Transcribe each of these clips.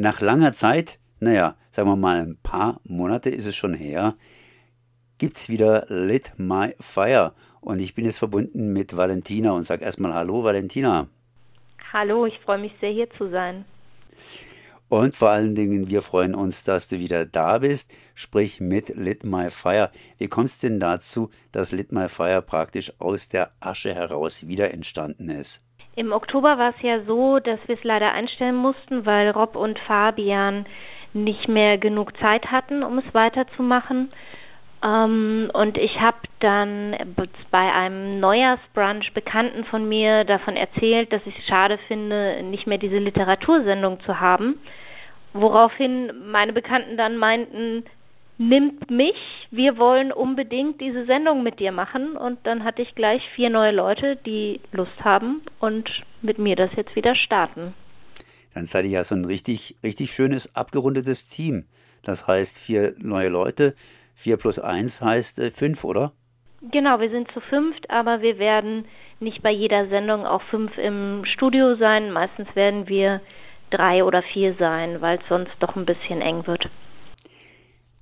Nach langer Zeit, naja, sagen wir mal ein paar Monate ist es schon her, gibt's wieder Lit My Fire. Und ich bin jetzt verbunden mit Valentina und sage erstmal Hallo, Valentina. Hallo, ich freue mich sehr, hier zu sein. Und vor allen Dingen, wir freuen uns, dass du wieder da bist, sprich mit Lit My Fire. Wie kommst denn dazu, dass Lit My Fire praktisch aus der Asche heraus wieder entstanden ist? Im Oktober war es ja so, dass wir es leider einstellen mussten, weil Rob und Fabian nicht mehr genug Zeit hatten, um es weiterzumachen. Ähm, und ich habe dann bei einem Neujahrsbrunch Bekannten von mir davon erzählt, dass ich es schade finde, nicht mehr diese Literatursendung zu haben. Woraufhin meine Bekannten dann meinten, nimmt mich, wir wollen unbedingt diese Sendung mit dir machen. Und dann hatte ich gleich vier neue Leute, die Lust haben und mit mir das jetzt wieder starten. Dann seid ihr ja so ein richtig, richtig schönes, abgerundetes Team. Das heißt, vier neue Leute, 4 plus 1 heißt äh, 5, oder? Genau, wir sind zu fünft, aber wir werden nicht bei jeder Sendung auch fünf im Studio sein. Meistens werden wir drei oder vier sein, weil es sonst doch ein bisschen eng wird.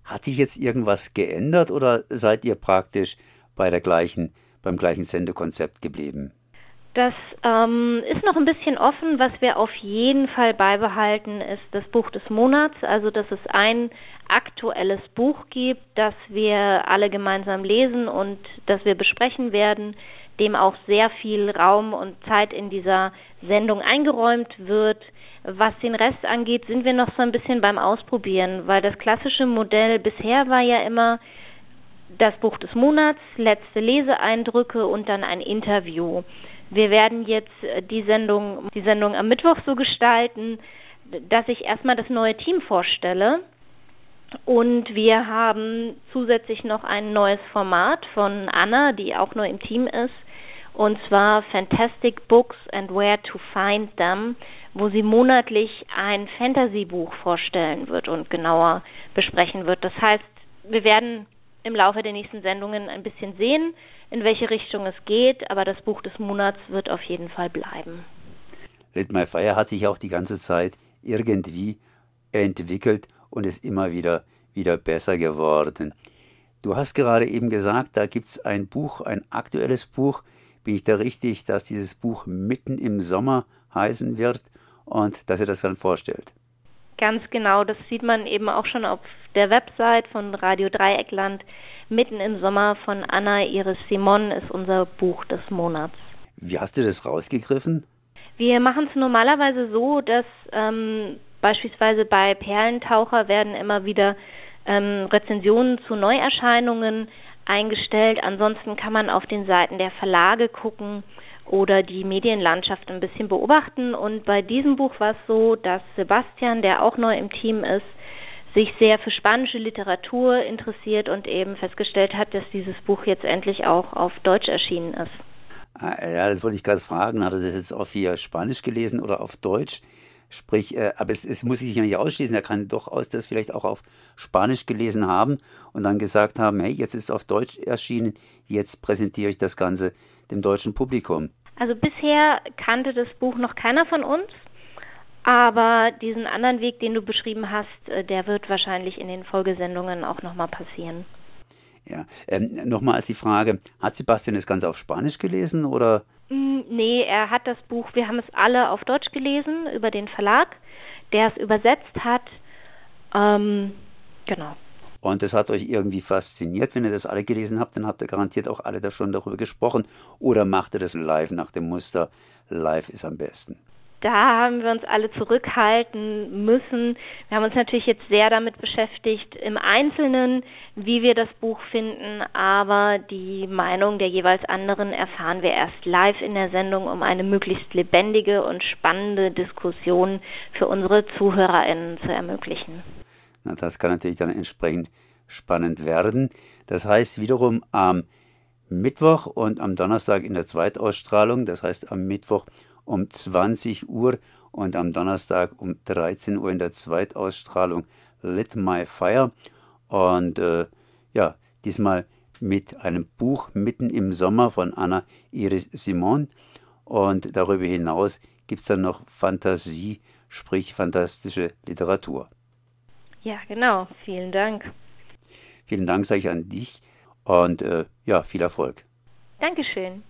Hat sich jetzt irgendwas geändert oder seid ihr praktisch bei der gleichen, beim gleichen Sendekonzept geblieben? Das ähm, ist noch ein bisschen offen. Was wir auf jeden Fall beibehalten, ist das Buch des Monats. Also, dass es ein aktuelles Buch gibt, das wir alle gemeinsam lesen und das wir besprechen werden, dem auch sehr viel Raum und Zeit in dieser Sendung eingeräumt wird. Was den Rest angeht, sind wir noch so ein bisschen beim Ausprobieren, weil das klassische Modell bisher war ja immer das Buch des Monats, letzte Leseeindrücke und dann ein Interview. Wir werden jetzt äh, die Sendung, die Sendung am Mittwoch so gestalten, dass ich erstmal das neue Team vorstelle. Und wir haben zusätzlich noch ein neues Format von Anna, die auch neu im Team ist, und zwar Fantastic Books and Where to Find Them, wo sie monatlich ein Fantasy-Buch vorstellen wird und genauer besprechen wird. Das heißt, wir werden im Laufe der nächsten Sendungen ein bisschen sehen, in welche Richtung es geht, aber das Buch des Monats wird auf jeden Fall bleiben. Lit My Fire hat sich auch die ganze Zeit irgendwie entwickelt und ist immer wieder, wieder besser geworden. Du hast gerade eben gesagt, da gibt es ein Buch, ein aktuelles Buch. Bin ich da richtig, dass dieses Buch mitten im Sommer heißen wird und dass ihr das dann vorstellt? Ganz genau, das sieht man eben auch schon auf der Website von Radio Dreieckland. Mitten im Sommer von Anna Iris Simon ist unser Buch des Monats. Wie hast du das rausgegriffen? Wir machen es normalerweise so, dass ähm, beispielsweise bei Perlentaucher werden immer wieder ähm, Rezensionen zu Neuerscheinungen eingestellt. Ansonsten kann man auf den Seiten der Verlage gucken oder die Medienlandschaft ein bisschen beobachten. Und bei diesem Buch war es so, dass Sebastian, der auch neu im Team ist, sich sehr für spanische Literatur interessiert und eben festgestellt hat, dass dieses Buch jetzt endlich auch auf Deutsch erschienen ist. Ah, ja, das wollte ich gerade fragen. Hat er das jetzt auf hier Spanisch gelesen oder auf Deutsch? Sprich, äh, aber es, es, muss sich ja nicht ausschließen. Er kann durchaus das vielleicht auch auf Spanisch gelesen haben und dann gesagt haben, hey, jetzt ist es auf Deutsch erschienen, jetzt präsentiere ich das Ganze dem deutschen Publikum. Also bisher kannte das Buch noch keiner von uns. Aber diesen anderen Weg, den du beschrieben hast, äh, der wird wahrscheinlich in den Folgesendungen auch nochmal passieren. Ja, ähm, nochmal als die Frage, hat Sebastian das Ganze auf Spanisch gelesen oder? Mm, nee, er hat das Buch, wir haben es alle auf Deutsch gelesen über den Verlag, der es übersetzt hat. Ähm, genau. Und das hat euch irgendwie fasziniert, wenn ihr das alle gelesen habt, dann habt ihr garantiert auch alle da schon darüber gesprochen. Oder macht ihr das live nach dem Muster, live ist am besten? Da haben wir uns alle zurückhalten müssen. Wir haben uns natürlich jetzt sehr damit beschäftigt, im Einzelnen, wie wir das Buch finden, aber die Meinung der jeweils anderen erfahren wir erst live in der Sendung, um eine möglichst lebendige und spannende Diskussion für unsere ZuhörerInnen zu ermöglichen. Na, das kann natürlich dann entsprechend spannend werden. Das heißt wiederum am Mittwoch und am Donnerstag in der Zweitausstrahlung, das heißt am Mittwoch um 20 Uhr und am Donnerstag um 13 Uhr in der Zweitausstrahlung Lit My Fire. Und äh, ja, diesmal mit einem Buch mitten im Sommer von Anna Iris Simon. Und darüber hinaus gibt es dann noch Fantasie sprich fantastische Literatur. Ja, genau. Vielen Dank. Vielen Dank, sage ich an dich und äh, ja, viel Erfolg. Dankeschön.